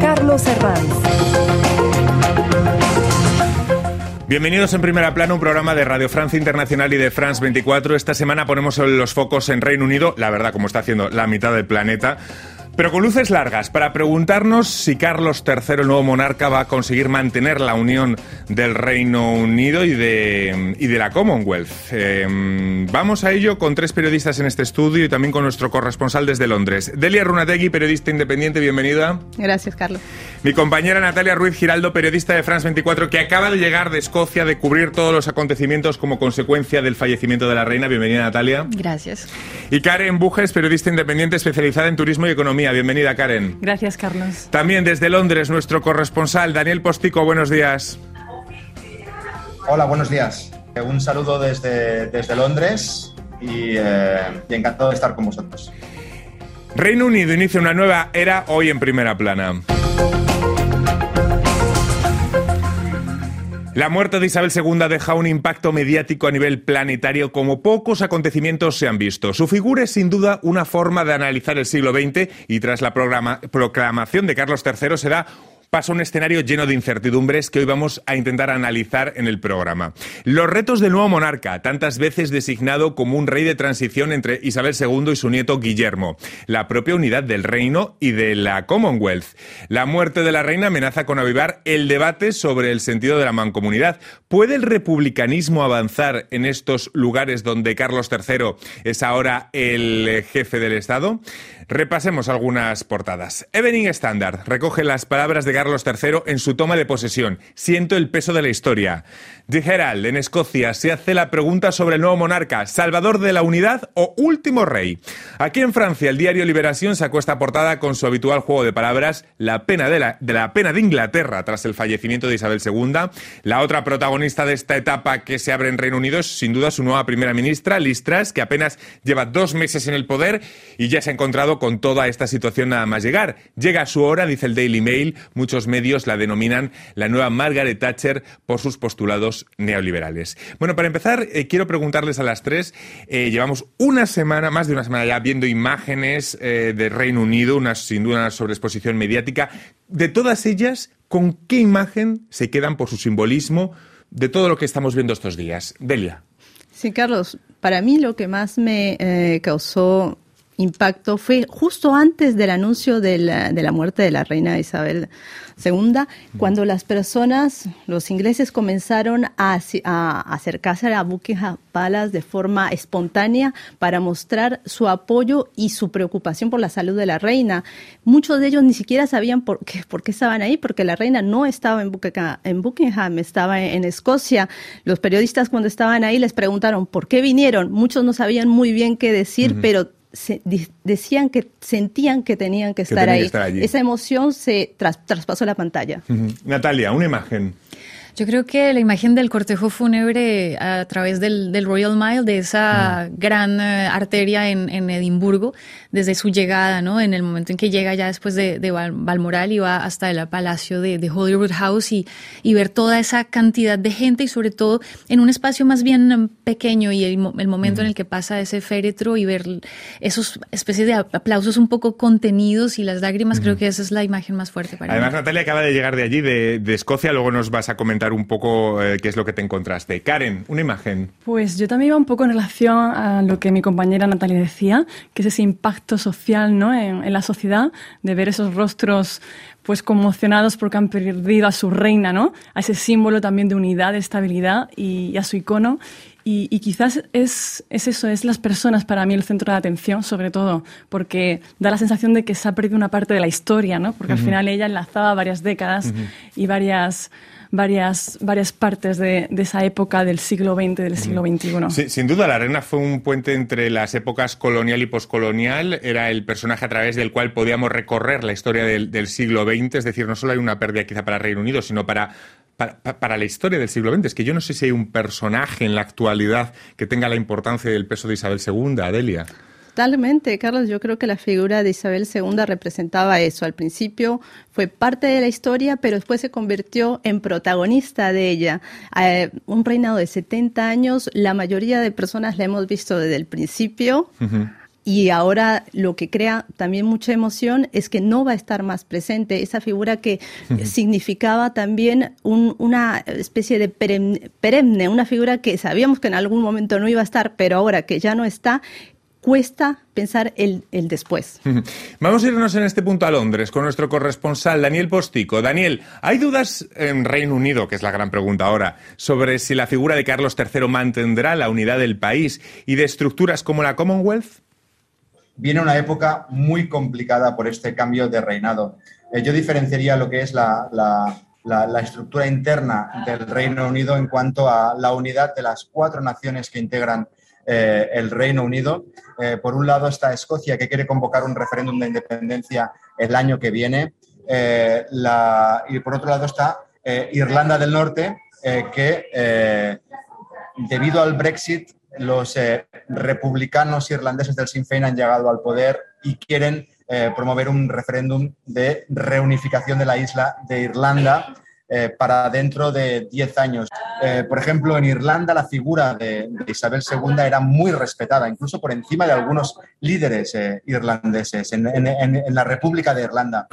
Carlos Herranz. Bienvenidos en Primera Plana, un programa de Radio Francia Internacional y de France 24. Esta semana ponemos los focos en Reino Unido, la verdad, como está haciendo la mitad del planeta. Pero con luces largas, para preguntarnos si Carlos III, el nuevo monarca, va a conseguir mantener la unión del Reino Unido y de, y de la Commonwealth. Em, vamos a ello con tres periodistas en este estudio y también con nuestro corresponsal desde Londres. Delia Runategui, periodista independiente, bienvenida. Gracias, Carlos. Mi compañera Natalia Ruiz Giraldo, periodista de France 24, que acaba de llegar de Escocia de cubrir todos los acontecimientos como consecuencia del fallecimiento de la reina. Bienvenida, Natalia. Gracias. Y Karen Bujes, periodista independiente especializada en turismo y economía. Bienvenida, Karen. Gracias, Carlos. También desde Londres, nuestro corresponsal, Daniel Postico. Buenos días. Hola, buenos días. Un saludo desde, desde Londres y, eh, y encantado de estar con vosotros. Reino Unido inicia una nueva era hoy en primera plana. La muerte de Isabel II deja un impacto mediático a nivel planetario como pocos acontecimientos se han visto. Su figura es sin duda una forma de analizar el siglo XX y tras la proclamación de Carlos III será pasa un escenario lleno de incertidumbres que hoy vamos a intentar analizar en el programa. Los retos del nuevo monarca, tantas veces designado como un rey de transición entre Isabel II y su nieto Guillermo, la propia unidad del reino y de la Commonwealth. La muerte de la reina amenaza con avivar el debate sobre el sentido de la mancomunidad. ¿Puede el republicanismo avanzar en estos lugares donde Carlos III es ahora el jefe del Estado? Repasemos algunas portadas. Evening Standard recoge las palabras de Carlos III en su toma de posesión. Siento el peso de la historia. The Herald, en Escocia, se hace la pregunta sobre el nuevo monarca, salvador de la unidad o último rey. Aquí en Francia, el diario Liberación sacó esta portada con su habitual juego de palabras, la pena de la, de la pena de Inglaterra tras el fallecimiento de Isabel II. La otra protagonista de esta etapa que se abre en Reino Unido es sin duda su nueva primera ministra, Liz Truss, que apenas lleva dos meses en el poder y ya se ha encontrado con toda esta situación nada más llegar. Llega su hora, dice el Daily Mail, muchos medios la denominan la nueva Margaret Thatcher por sus postulados neoliberales. Bueno, para empezar, eh, quiero preguntarles a las tres, eh, llevamos una semana, más de una semana ya, viendo imágenes eh, de Reino Unido, una, sin duda una sobreexposición mediática. De todas ellas, ¿con qué imagen se quedan por su simbolismo de todo lo que estamos viendo estos días? Delia. Sí, Carlos, para mí lo que más me causó impacto fue justo antes del anuncio de la, de la muerte de la reina Isabel II, cuando las personas, los ingleses comenzaron a, a acercarse a Buckingham Palace de forma espontánea para mostrar su apoyo y su preocupación por la salud de la reina. Muchos de ellos ni siquiera sabían por qué, por qué estaban ahí, porque la reina no estaba en Buckingham, en Buckingham estaba en, en Escocia. Los periodistas cuando estaban ahí les preguntaron por qué vinieron. Muchos no sabían muy bien qué decir, pero se, decían que sentían que tenían que, estar, ahí. Esa emoción se traspasó la pantalla. Natalia, una imagen. Yo creo que la imagen del cortejo fúnebre a través del, Royal Mile, de esa gran eh, arteria en, Edimburgo, desde su llegada, ¿no? En el momento en que llega ya después de, Balmoral y va hasta el palacio de, Holyrood House y, y, ver toda esa cantidad de gente y sobre todo en un espacio más bien pequeño y el, momento en el que pasa ese féretro y ver esos especies de aplausos un poco contenidos y las lágrimas, creo que esa es la imagen más fuerte para Además, mí. Natalia acaba de llegar de allí, de, de Escocia, luego nos vas a comentar un poco eh, qué es lo que te encontraste. Karen, una imagen. Pues yo también iba un poco en relación a lo que mi compañera Natalia decía, que es ese impacto social ¿no? en, la sociedad, de ver esos rostros pues conmocionados porque han perdido a su reina, ¿no? A ese símbolo también de unidad, de estabilidad y, a su icono. Y, quizás es, es, eso, es las personas para mí el centro de atención, sobre todo, porque da la sensación de que se ha perdido una parte de la historia, ¿no? Porque al final ella enlazaba varias décadas y varias varias, varias partes de, esa época del siglo XX, del siglo XXI. sin duda, la reina fue un puente entre las épocas colonial y poscolonial. Era el personaje a través del cual podíamos recorrer la historia del, siglo XX. Es decir, no solo hay una pérdida quizá para Reino Unido, sino para para, la historia del siglo XX. Es que yo no sé si hay un personaje en la actualidad que tenga la importancia y el peso de Isabel II, Adelia. Totalmente, Carlos. Yo creo que la figura de Isabel II representaba eso. Al principio fue parte de la historia, pero después se convirtió en protagonista de ella. Eh, un reinado de 70 años, la mayoría de personas la hemos visto desde el principio. y ahora lo que crea también mucha emoción es que no va a estar más presente. Esa figura que significaba también una especie de perenne, una figura que sabíamos que en algún momento no iba a estar, pero ahora que ya no está, cuesta pensar el, el, después. Vamos a irnos en este punto a Londres con nuestro corresponsal Daniel Postico. Daniel, ¿hay dudas en Reino Unido, que es la gran pregunta ahora, sobre si la figura de Carlos III mantendrá la unidad del país y de estructuras como la Commonwealth? Viene una época muy complicada por este cambio de reinado. Eh, yo diferenciaría lo que es la, la estructura interna del Reino Unido en cuanto a la unidad de las cuatro naciones que integran eh, el Reino Unido. Eh, por un lado está Escocia, que quiere convocar un referéndum de independencia el año que viene. Eh, y por otro lado está Irlanda del Norte, que debido al Brexit, los republicanos irlandeses del Sinn Féin han llegado al poder y quieren promover un referéndum de reunificación de la isla de Irlanda eh, para dentro de 10 años. Eh, por ejemplo, en Irlanda la figura de, Isabel II era muy respetada, incluso por encima de algunos líderes eh, irlandeses en, la República de Irlanda.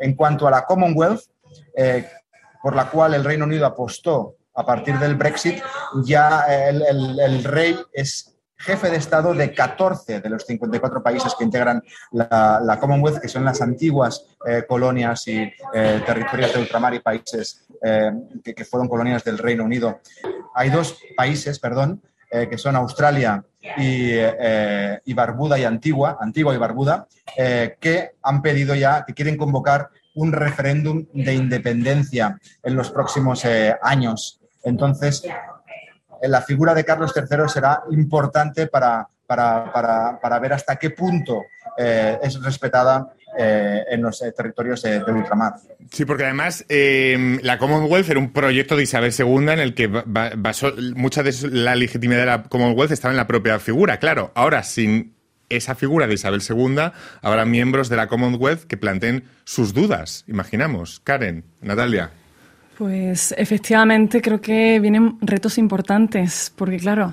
En cuanto a la Commonwealth, por la cual el Reino Unido apostó a partir del Brexit, ya el rey es jefe de Estado de 14 de los 54 países que integran la, Commonwealth, que son las antiguas eh, colonias y eh, territorios de ultramar y países eh, que, fueron colonias del Reino Unido. Hay dos países, perdón, que son Australia y, y, Barbuda y Antigua, Antigua y Barbuda, que han pedido ya, que quieren convocar un referéndum de independencia en los próximos años. Entonces, la figura de Carlos III será importante para, para, ver hasta qué punto eh, es respetada eh, en los eh, territorios de, ultramar. Sí, porque además la Commonwealth era un proyecto de Isabel II en el que basó mucha de la legitimidad de la Commonwealth estaba en la propia figura. Claro, ahora sin esa figura de Isabel II habrá miembros de la Commonwealth que planteen sus dudas, imaginamos. Karen, Natalia. Pues efectivamente creo que vienen retos importantes, porque claro,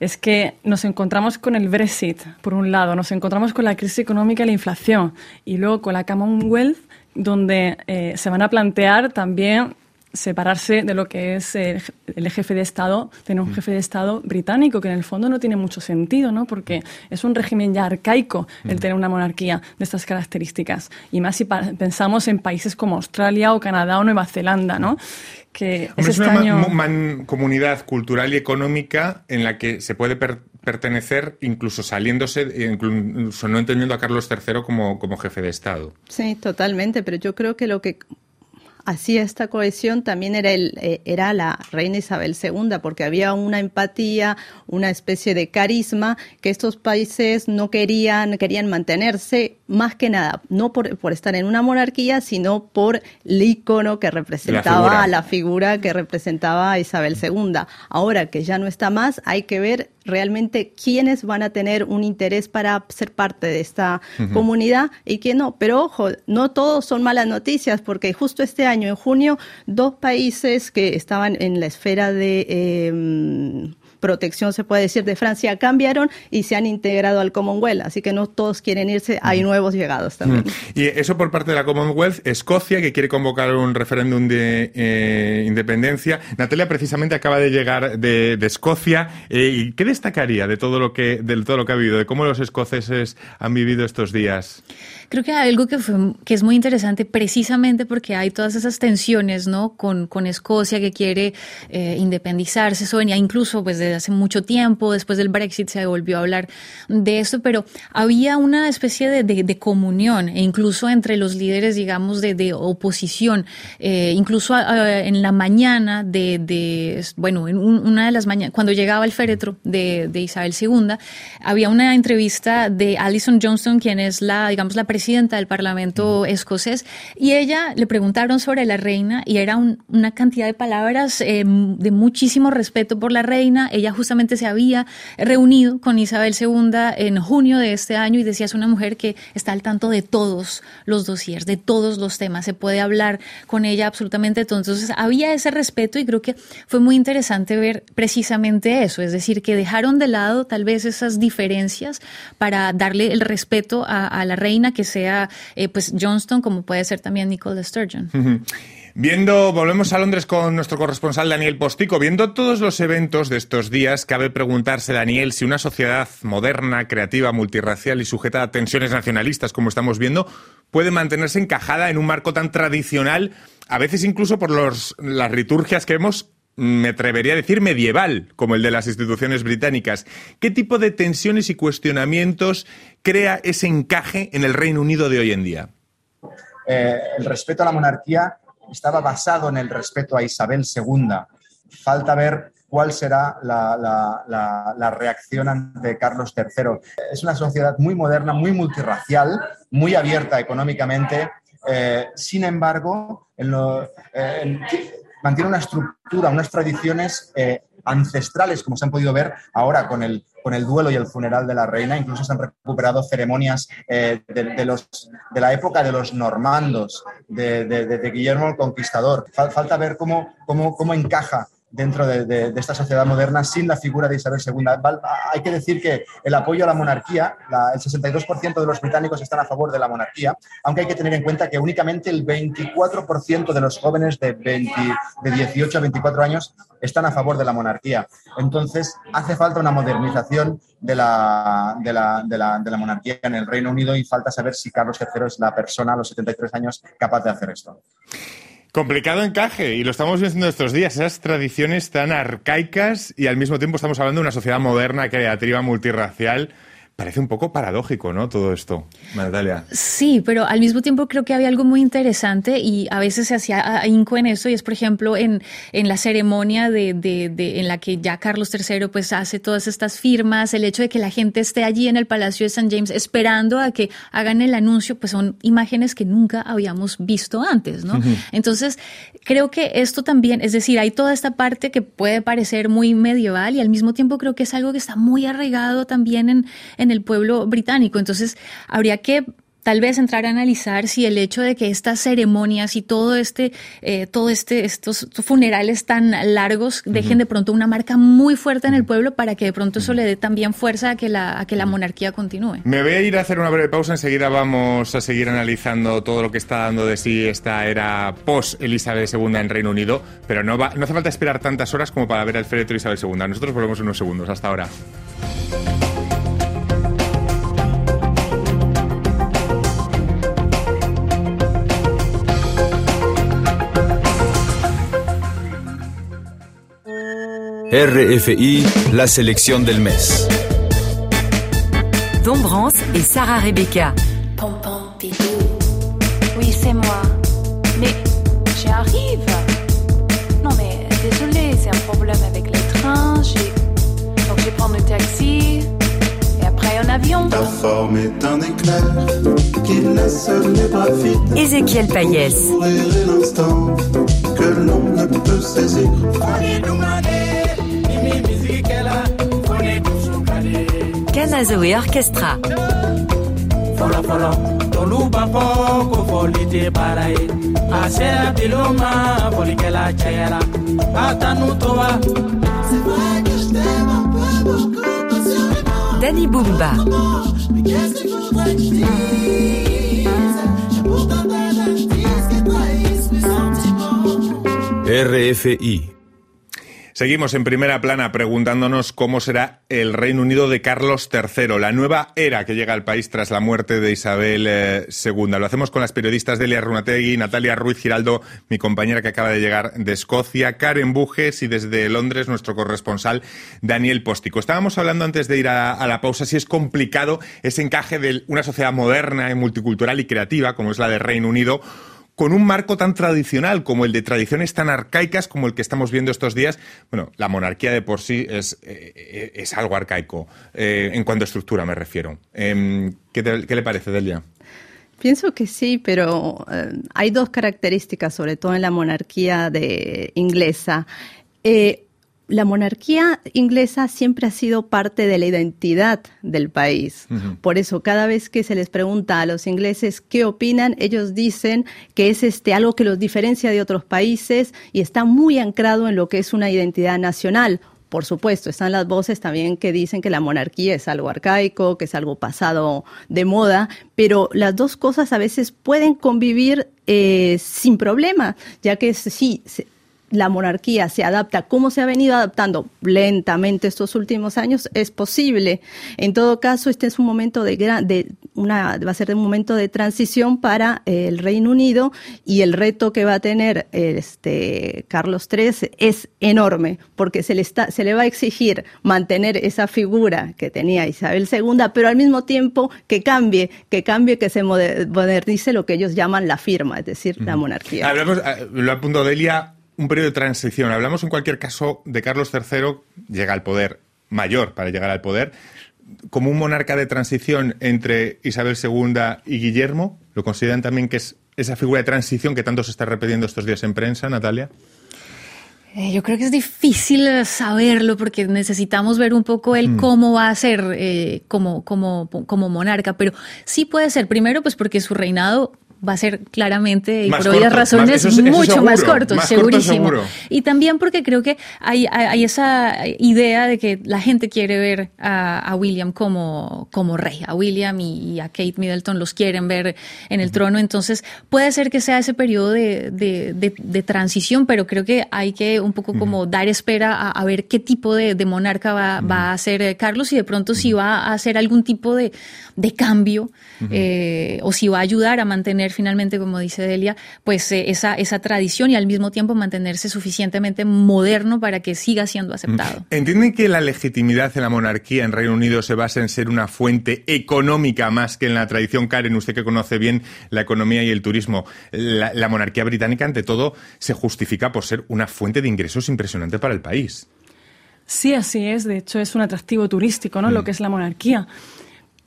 es que nos encontramos con el Brexit, por un lado, nos encontramos con la crisis económica y la inflación, y luego con la Commonwealth, donde eh, se van a plantear también separarse de lo que es el, jefe de Estado, tener un mm. jefe de Estado británico, que en el fondo no tiene mucho sentido, ¿no? Porque es un régimen ya arcaico el mm. tener una monarquía de estas características. Y más si pensamos en países como Australia o Canadá o Nueva Zelanda, ¿no? Que es, una comunidad cultural y económica en la que se puede pertenecer incluso saliéndose, incluso no entendiendo a Carlos III como, como jefe de Estado. Sí, totalmente, pero yo creo que lo que hacía esta cohesión también era, el, eh, era la reina Isabel II, porque había una empatía, una especie de carisma que estos países no querían, querían mantenerse más que nada, no por, por estar en una monarquía, sino por el icono que representaba la figura que representaba a Isabel II. Ahora que ya no está más, hay que ver realmente quiénes van a tener un interés para ser parte de esta comunidad y quién no. Pero ojo, no todos son malas noticias, porque justo este año, en junio, dos países que estaban en la esfera de... Eh, protección, se puede decir, de Francia cambiaron y se han integrado al Commonwealth. Así que no todos quieren irse, hay nuevos llegados también. Y eso por parte de la Commonwealth, Escocia, que quiere convocar un referéndum de eh, independencia. Natalia precisamente acaba de llegar de, Escocia. Eh, ¿Y qué destacaría de todo, lo que, de todo lo que ha vivido, de cómo los escoceses han vivido estos días? Creo que hay algo que, que es muy interesante precisamente porque hay todas esas tensiones ¿no? con, con Escocia que quiere eh, independizarse. Eso venía incluso pues, desde hace mucho tiempo, después del Brexit se volvió a hablar de eso, pero había una especie de, de, comunión e incluso entre los líderes, digamos, de, de oposición. Eh, incluso en la mañana de, bueno, en una de las mañanas, cuando llegaba el féretro de, Isabel II, había una entrevista de Alison Johnston, quien es la, digamos, la presidenta del Parlamento escocés, y ella le preguntaron sobre la reina y era una cantidad de palabras eh, de muchísimo respeto por la reina. Ella justamente se había reunido con Isabel II en junio de este año y decía es una mujer que está al tanto de todos los dossiers, de todos los temas, se puede hablar con ella absolutamente todo. Entonces había ese respeto y creo que fue muy interesante ver precisamente eso, es decir, que dejaron de lado tal vez esas diferencias para darle el respeto a, la reina, que sea eh, pues Johnston como puede ser también Nicole Sturgeon. Viendo, volvemos a Londres con nuestro corresponsal Daniel Postico. Viendo todos los eventos de estos días, cabe preguntarse, Daniel, si una sociedad moderna, creativa, multirracial y sujeta a tensiones nacionalistas, como estamos viendo, puede mantenerse encajada en un marco tan tradicional, a veces incluso por los, las liturgias que vemos me atrevería a decir medieval, como el de las instituciones británicas. ¿Qué tipo de tensiones y cuestionamientos crea ese encaje en el Reino Unido de hoy en día? Eh, el respeto a la monarquía estaba basado en el respeto a Isabel II. Falta ver cuál será la, reacción ante Carlos III. Es una sociedad muy moderna, muy multirracial, muy abierta económicamente. Eh, sin embargo, eh, mantiene una estructura, unas tradiciones eh, ancestrales, como se han podido ver ahora con el, con el duelo y el funeral de la reina. Incluso se han recuperado ceremonias eh, de, los, de la época de los normandos, de, Guillermo el Conquistador. Falta ver cómo, cómo, cómo encaja dentro de, esta sociedad moderna sin la figura de Isabel II. Hay que decir que el apoyo a la monarquía, el 62% de los británicos están a favor de la monarquía, aunque hay que tener en cuenta que únicamente el 24% de los jóvenes de, de 18 a 24 años están a favor de la monarquía. Entonces, hace falta una modernización de la, de la, de la, de la monarquía en el Reino Unido y falta saber si Carlos III es la persona a los 73 años capaz de hacer esto. Complicado encaje, y lo estamos viendo estos días, esas tradiciones tan arcaicas y al mismo tiempo estamos hablando de una sociedad moderna, creativa, multirracial. Parece un poco paradójico, ¿no? Todo esto, Natalia. Sí, pero al mismo tiempo creo que había algo muy interesante y a veces se hacía ahínco en eso y es, por ejemplo, en, en la ceremonia de, de, de, en la que ya Carlos III pues hace todas estas firmas, el hecho de que la gente esté allí en el Palacio de St. James esperando a que hagan el anuncio, pues son imágenes que nunca habíamos visto antes, ¿no? Entonces, creo que esto también, es decir, hay toda esta parte que puede parecer muy medieval y al mismo tiempo creo que es algo que está muy arraigado también en, en el pueblo británico. Entonces, habría que tal vez entrar a analizar si el hecho de que estas ceremonias y todo este, eh, todo este, estos funerales tan largos dejen de pronto una marca muy fuerte en el pueblo para que de pronto eso le dé también fuerza a que la, a que la monarquía continúe. Me voy a ir a hacer una breve pausa, enseguida vamos a seguir analizando todo lo que está dando de sí esta era post Elizabeth II en Reino Unido, pero no, va, no hace falta esperar tantas horas como para ver al féretro Isabel II. Nosotros volvemos en unos segundos. Hasta ahora. RFI, la sélection del mes. Dombrance et Sarah Rebecca. Oui, c'est moi. Mais j'arrive. Non, mais désolé, c'est un problème avec les trains. Donc je prends le taxi et après un avion. Ta forme est un éclair qui laisse les bras vides. Ézéchiel Payès. l'instant que l'on ne peut saisir. Kanazoe Orchestra. Fɔlɔ fɔlɔ olu b'a fɔ ko fɔli tɛ baara ye a sera bilo ma fɔlikɛla cayara a tanu to wa. Danny Bumba. RFI Seguimos en primera plana preguntándonos cómo será el Reino Unido de Carlos III, la nueva era que llega al país tras la muerte de Isabel II. Eh, Lo hacemos con las periodistas Delia Runategui, Natalia Ruiz Giraldo, mi compañera que acaba de llegar de Escocia, Karen Bujes y desde Londres nuestro corresponsal Daniel Póstico. Estábamos hablando antes de ir a, a la pausa si es complicado ese encaje de una sociedad moderna, multicultural y creativa como es la del Reino Unido con un marco tan tradicional como el de tradiciones tan arcaicas como el que estamos viendo estos días. Bueno, la monarquía de por sí es, eh, es algo arcaico, eh, en cuanto a estructura me refiero. Em, ¿qué, le parece, Delia? Pienso que sí, pero eh, hay dos características, sobre todo en la monarquía inglesa la monarquía inglesa siempre ha sido parte de la identidad del país. Por eso, cada vez que se les pregunta a los ingleses qué opinan, ellos dicen que es este algo que los diferencia de otros países y está muy anclado en lo que es una identidad nacional. Por supuesto, están las voces también que dicen que la monarquía es algo arcaico, que es algo pasado de moda, pero las dos cosas a veces pueden convivir eh, sin problema, ya que sí, la monarquía se adapta como se ha venido adaptando lentamente estos últimos años, es posible. En todo caso, este es un momento de, de una, va a ser un momento de transición para el Reino Unido y el reto que va a tener este Carlos III es enorme porque se le está, se le va a exigir mantener esa figura que tenía Isabel II, pero al mismo tiempo que cambie, que cambie, que se modernice lo que ellos llaman la firma, es decir, la monarquía. Hablamos, eh, lo apunto Delia, un periodo de transición. Hablamos en cualquier caso de Carlos III, llega al poder mayor para llegar al poder, como un monarca de transición entre Isabel II y Guillermo. ¿Lo consideran también que es esa figura de transición que tanto se está repitiendo estos días en prensa, Natalia? Eh, yo creo que es difícil saberlo porque necesitamos ver un poco el cómo va a ser eh, como, como, como monarca, pero sí puede ser, primero pues porque su reinado va a ser claramente, y por obvias razones, mucho más corto, segurísimo. y también porque creo que hay, hay, esa idea de que la gente quiere ver a, William como, como rey. A William y, a Kate Middleton los quieren ver en el trono. Entonces, puede ser que sea ese periodo de, de, transición, pero creo que hay que un poco como dar espera a, ver qué tipo de, monarca va, va, a ser eh, Carlos y de pronto si va a hacer algún tipo de, cambio eh, o si va a ayudar a mantener finalmente, como dice Delia, pues eh, esa, esa tradición y al mismo tiempo mantenerse suficientemente moderno para que siga siendo aceptado. ¿Entienden que la legitimidad en la monarquía en Reino Unido se basa en ser una fuente económica más que en la tradición? Karen, usted que conoce bien la economía y el turismo, la, monarquía británica ante todo se justifica por ser una fuente de ingresos impresionante para el país. Sí, así es. De hecho, es un atractivo turístico, ¿no? Lo mm. que es la monarquía.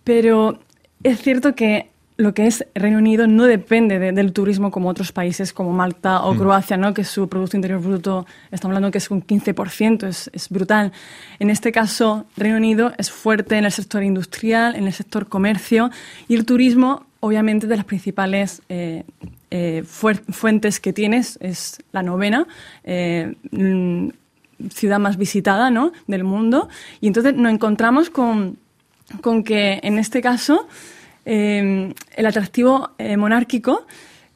Pero es cierto que lo que es Reino Unido no depende del turismo como otros países como Malta o mm. Croacia, ¿no? que su Producto Interior Bruto, estamos hablando que es un 15%, es, es, brutal. En este caso, Reino Unido es fuerte en el sector industrial, en el sector comercio y el turismo, obviamente, de las principales eh, eh, fuentes que tienes es la novena. Eh, mm, ciudad más visitada ¿no? del mundo y entonces nos encontramos con, con que en este caso Em, el atractivo eh, monárquico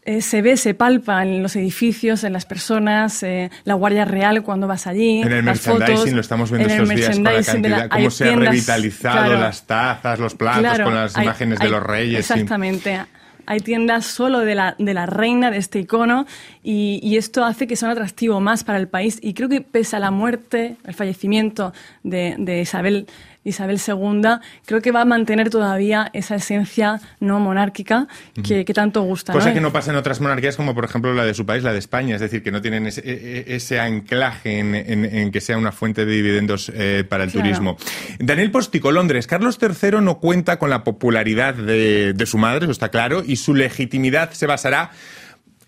eh, se ve, se palpa en los edificios, en las personas, eh, la Guardia Real cuando vas allí. En el merchandising lo estamos viendo estos días con la cantidad, cómo se han revitalizado las tazas, los platos con las imágenes de los reyes. Exactamente. Hay tiendas solo de la, de la reina, de este icono, y, esto hace que sea un atractivo más para el país. Y creo que pese a la muerte, el fallecimiento de, de Isabel Isabel II, creo que va a mantener todavía esa esencia no monárquica que, tanto gusta. Cosa que no pasa en otras monarquías como por ejemplo la de su país, la de España, es decir, que no tienen ese, e, e, anclaje en, que sea una fuente de dividendos eh, para el turismo. Daniel Postico, Londres. Carlos III no cuenta con la popularidad de, de su madre, eso está claro, y su legitimidad se basará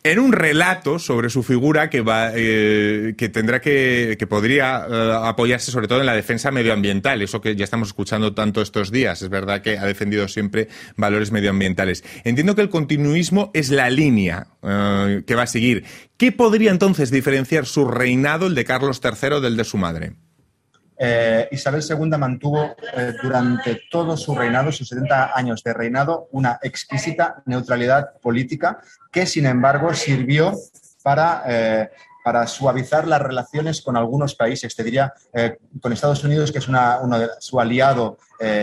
en un relato sobre su figura que va eh, que tendrá que que podría eh, apoyarse sobre todo en la defensa medioambiental eso que ya estamos escuchando tanto estos días. Es verdad que ha defendido siempre valores medioambientales. Entiendo que el continuismo es la línea eh, que va a seguir. Qué podría entonces diferenciar su reinado el de Carlos III del de su madre eh, Isabel II mantuvo eh, durante todo su reinado, sus 70 años de reinado, una exquisita neutralidad política que, sin embargo, sirvió para, eh, suavizar las relaciones con algunos países, te diría con Estados Unidos, que es uno de su aliado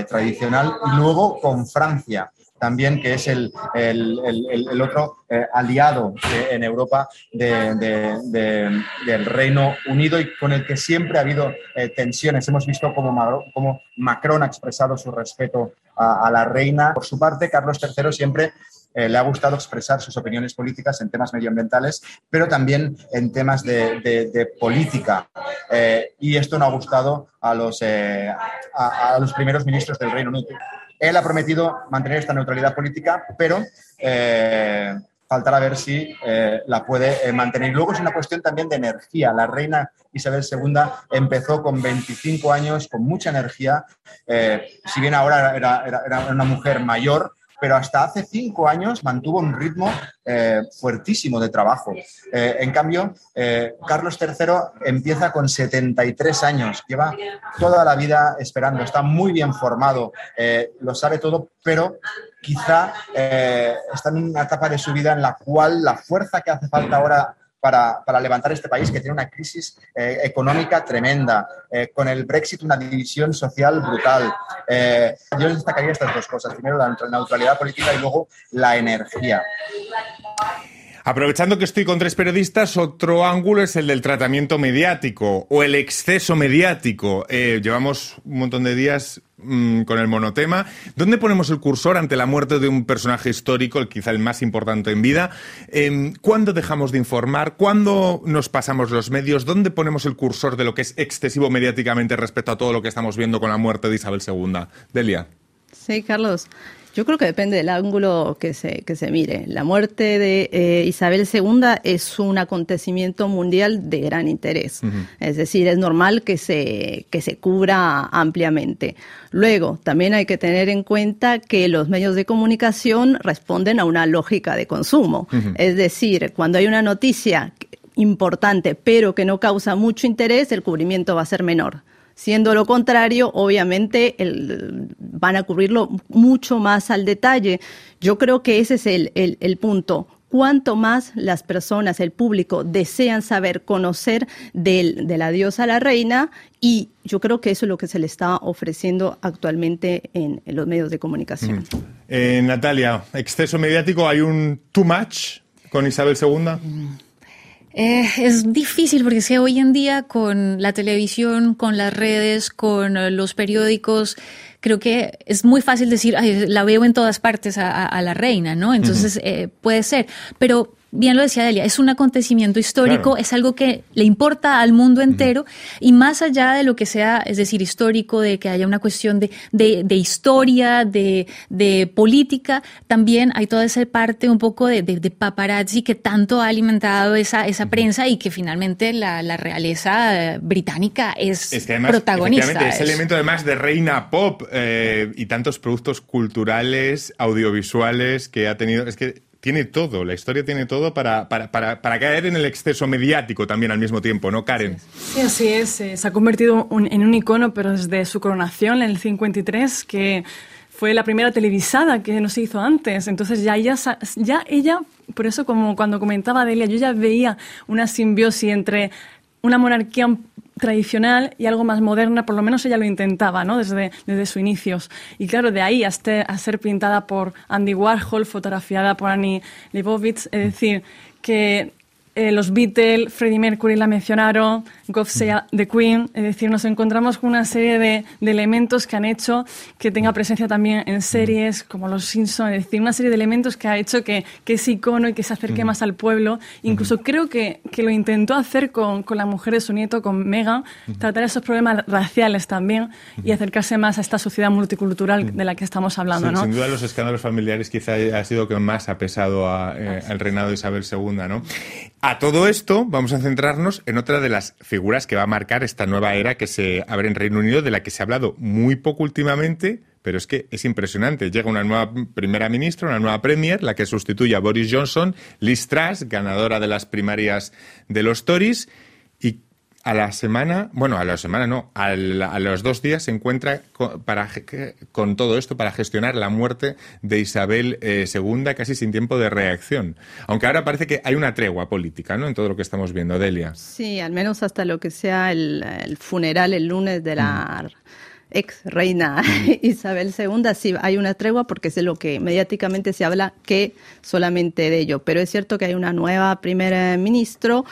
tradicional, y luego con Francia también, que es el, otro eh, aliado en Europa del Reino Unido y con el que siempre ha habido eh, tensiones. Hemos visto cómo, Macron ha expresado su respeto a, la reina. Por su parte, Carlos III siempre eh, le ha gustado expresar sus opiniones políticas en temas medioambientales, pero también en temas de, política. y esto no ha gustado a los, a los primeros ministros del Reino Unido él ha prometido mantener esta neutralidad política, pero eh, faltará ver si eh, la puede eh, mantener. Luego es una cuestión también de energía. La reina Isabel II empezó con 25 años, con mucha energía. Si bien ahora era una mujer mayor, pero hasta hace cinco años mantuvo un ritmo eh, fuertísimo de trabajo. Eh, en cambio, eh, Carlos III empieza con 73 años, lleva toda la vida esperando, está muy bien formado, lo sabe todo, pero quizá está en una etapa de su vida en la cual la fuerza que hace falta ahora para, levantar este país que tiene una crisis eh, económica tremenda, eh, con el Brexit una división social brutal. Eh, yo destacaría estas dos cosas. Primero, la neutralidad política y luego la energía. Aprovechando que estoy con tres periodistas, otro ángulo es el del tratamiento mediático o el exceso mediático. Eh, llevamos un montón de días mm, con el monotema. ¿Dónde ponemos el cursor ante la muerte de un personaje histórico, el, quizá el más importante en vida? Em, ¿Cuándo dejamos de informar? ¿Cuándo nos pasamos los medios? ¿Dónde ponemos el cursor de lo que es excesivo mediáticamente respecto a todo lo que estamos viendo con la muerte de Isabel II? Delia. Sí, Carlos. Yo creo que depende del ángulo que se, que se mire. La muerte de eh, Isabel II es un acontecimiento mundial de gran interés. Es decir, es normal que se, que se cubra ampliamente. Luego, también hay que tener en cuenta que los medios de comunicación responden a una lógica de consumo. Es decir, cuando hay una noticia importante pero que no causa mucho interés, el cubrimiento va a ser menor. Siendo lo contrario, obviamente el- van a cubrirlo mucho más al detalle. Yo creo que ese es el, el- el punto. Cuanto más las personas, el público, desean saber, conocer del, de la diosa la reina, y yo creo que eso es lo que se le está ofreciendo actualmente en, en los medios de comunicación. Eh, Natalia, exceso mediático, ¿hay un too much con Isabel II? Eh, es difícil porque que hoy en día con la televisión, con las redes, con eh, los periódicos, creo que es muy fácil decir, "Ay, la veo en todas partes a, a- a la reina, ¿no? Entonces eh, puede ser, pero bien lo decía Delia, es un acontecimiento histórico, Claro. es algo que le importa al mundo entero y más allá de lo que sea, es decir, histórico, de que haya una cuestión de, de, de historia, de, de política, también hay toda esa parte un poco de, paparazzi que tanto ha alimentado esa, esa prensa y que finalmente la, la realeza eh, británica es, Es que además, protagonista. ese elemento además de reina pop eh, y tantos productos culturales, audiovisuales que ha tenido, es que tiene todo, la historia tiene todo para, para, para, para caer en el exceso mediático también al mismo tiempo, ¿no, Karen? Sí, así es. eh, Se ha convertido un- en un icono, pero desde su coronación en el 53, que fue la primera televisada que no se hizo antes. Entonces ya ella, ya ella, por eso como cuando comentaba Delia, yo ya veía una simbiosis entre una monarquía tradicional y algo más moderna, por lo menos ella lo intentaba, ¿no? Desde, desde sus inicios. Y claro, de ahí hasta a ser pintada por Andy Warhol, fotografiada por Annie Leibovitz, es decir, que eh, los Beatles, Freddie Mercury la mencionaron, God Save the Queen, es decir, nos encontramos con una serie de, de elementos que han hecho que tenga presencia también en series como Los Simpsons, es decir, una serie de elementos que ha hecho que, que ese icono y que se acerque más al pueblo. Incluso creo que, que lo intentó hacer con, con la mujer de su nieto, con Megan, tratar esos problemas raciales también y acercarse más a esta sociedad multicultural de la que estamos hablando, Sin, ¿no? sin duda los escándalos familiares quizá ha sido lo que más ha pesado a, eh, al reinado de Isabel II, ¿no? A todo esto vamos a centrarnos en otra de las figuras que va a marcar esta nueva era que se abre en Reino Unido, de la que se ha hablado muy poco últimamente, pero es que es impresionante. Llega una nueva primera ministra, una nueva premier, la que sustituye a Boris Johnson, Liz Truss, ganadora de las primarias de los Tories, a la semana, bueno, a la semana no, al- a los dos días se encuentra con, para, con todo esto para gestionar la muerte de Isabel eh, II casi sin tiempo de reacción. Aunque ahora parece que hay una tregua política, ¿no? En todo lo que estamos viendo, Delia. Sí, al menos hasta lo que sea el, el funeral el lunes de la ex reina Isabel II, sí hay una tregua porque es de lo que mediáticamente se habla que solamente de ello. Pero es cierto que hay una nueva primera ministro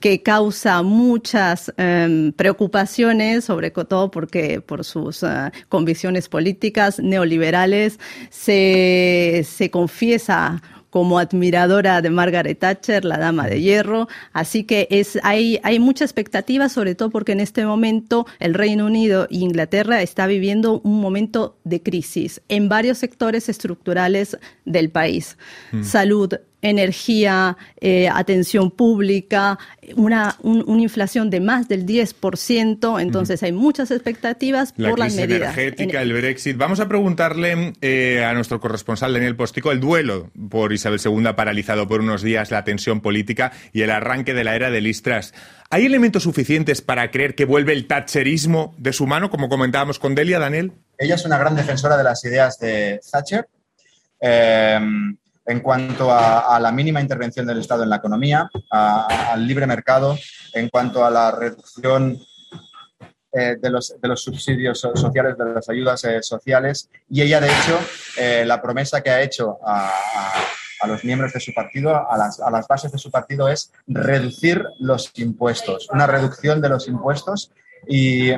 que causa muchas em, preocupaciones, sobre todo porque por sus eh, convicciones políticas neoliberales se, se confiesa como admiradora de Margaret Thatcher, la dama de hierro. Así que es, hay, hay mucha expectativa, sobre todo porque en este momento el Reino Unido e Inglaterra está viviendo un momento de crisis en varios sectores estructurales del país. Salud, energía, eh, atención pública, una, un- una inflación de más del 10%, entonces hay muchas expectativas La por las crisis medidas. energética, En- el Brexit. Vamos a preguntarle eh, a nuestro corresponsal Daniel Postico el duelo por Isabel II paralizado por unos días la tensión política y el arranque de la era de Listras. ¿Hay elementos suficientes para creer que vuelve el thatcherismo de su mano, como comentábamos con Delia, Daniel? Ella es una gran defensora de las ideas de Thatcher eh, en cuanto a, a la mínima intervención del Estado en la economía, a- al libre mercado, en cuanto a la reducción eh, de, los, de los subsidios so- sociales, de las ayudas eh, sociales. Y ella, de hecho, eh, la promesa que ha hecho a- a los miembros de su partido, a las, a las bases de su partido, es reducir los impuestos, una reducción de los impuestos. Y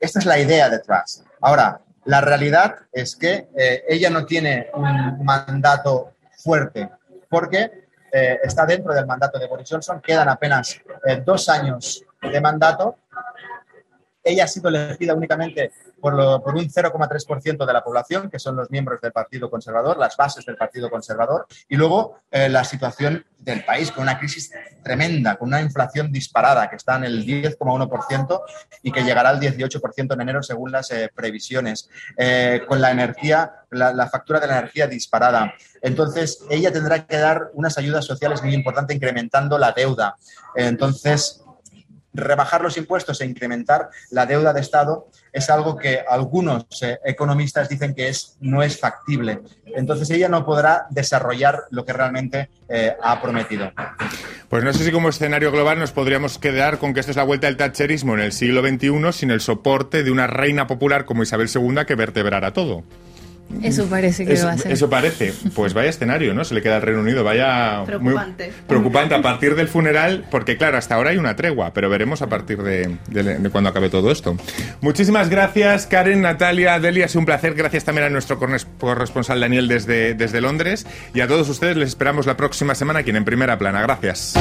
esta es la idea detrás. Ahora, la realidad es que eh, ella no tiene un mandato fuerte porque eh, está dentro del mandato de Boris Johnson, quedan apenas eh, dos años de mandato. Ella ha sido elegida únicamente por, lo- por un 0,3% de la población, que son los miembros del Partido Conservador, las bases del Partido Conservador, y luego eh, la situación del país con una crisis tremenda, con una inflación disparada que está en el 10,1% y que llegará al 18% en enero según las eh, previsiones, eh, con la energía, la, la factura de la energía disparada. Entonces, ella tendrá que dar unas ayudas sociales muy importantes incrementando la deuda. Entonces, rebajar los impuestos e incrementar la deuda de Estado es algo que algunos eh, economistas dicen que es, no es factible. Entonces ella no podrá desarrollar lo que realmente eh, ha prometido. Pues no sé si como escenario global nos podríamos quedar con que esto es la vuelta del thatcherismo en el siglo XXI sin el soporte de una reina popular como Isabel II que vertebrara todo. Eso parece que Eso, va a ser. eso parece. Pues vaya escenario, ¿no? Se le queda al Reino Unido. Vaya. muy Preocupante. preocupante a partir del funeral, porque claro, hasta ahora hay una tregua, pero veremos a partir de, de- de cuando acabe todo esto. Muchísimas gracias, Karen, Natalia, Delia. Ha sido un placer. Gracias también a nuestro corres- corresponsal Daniel desde, desde Londres. Y a todos ustedes les esperamos la próxima semana aquí En Primera Plana. Gracias.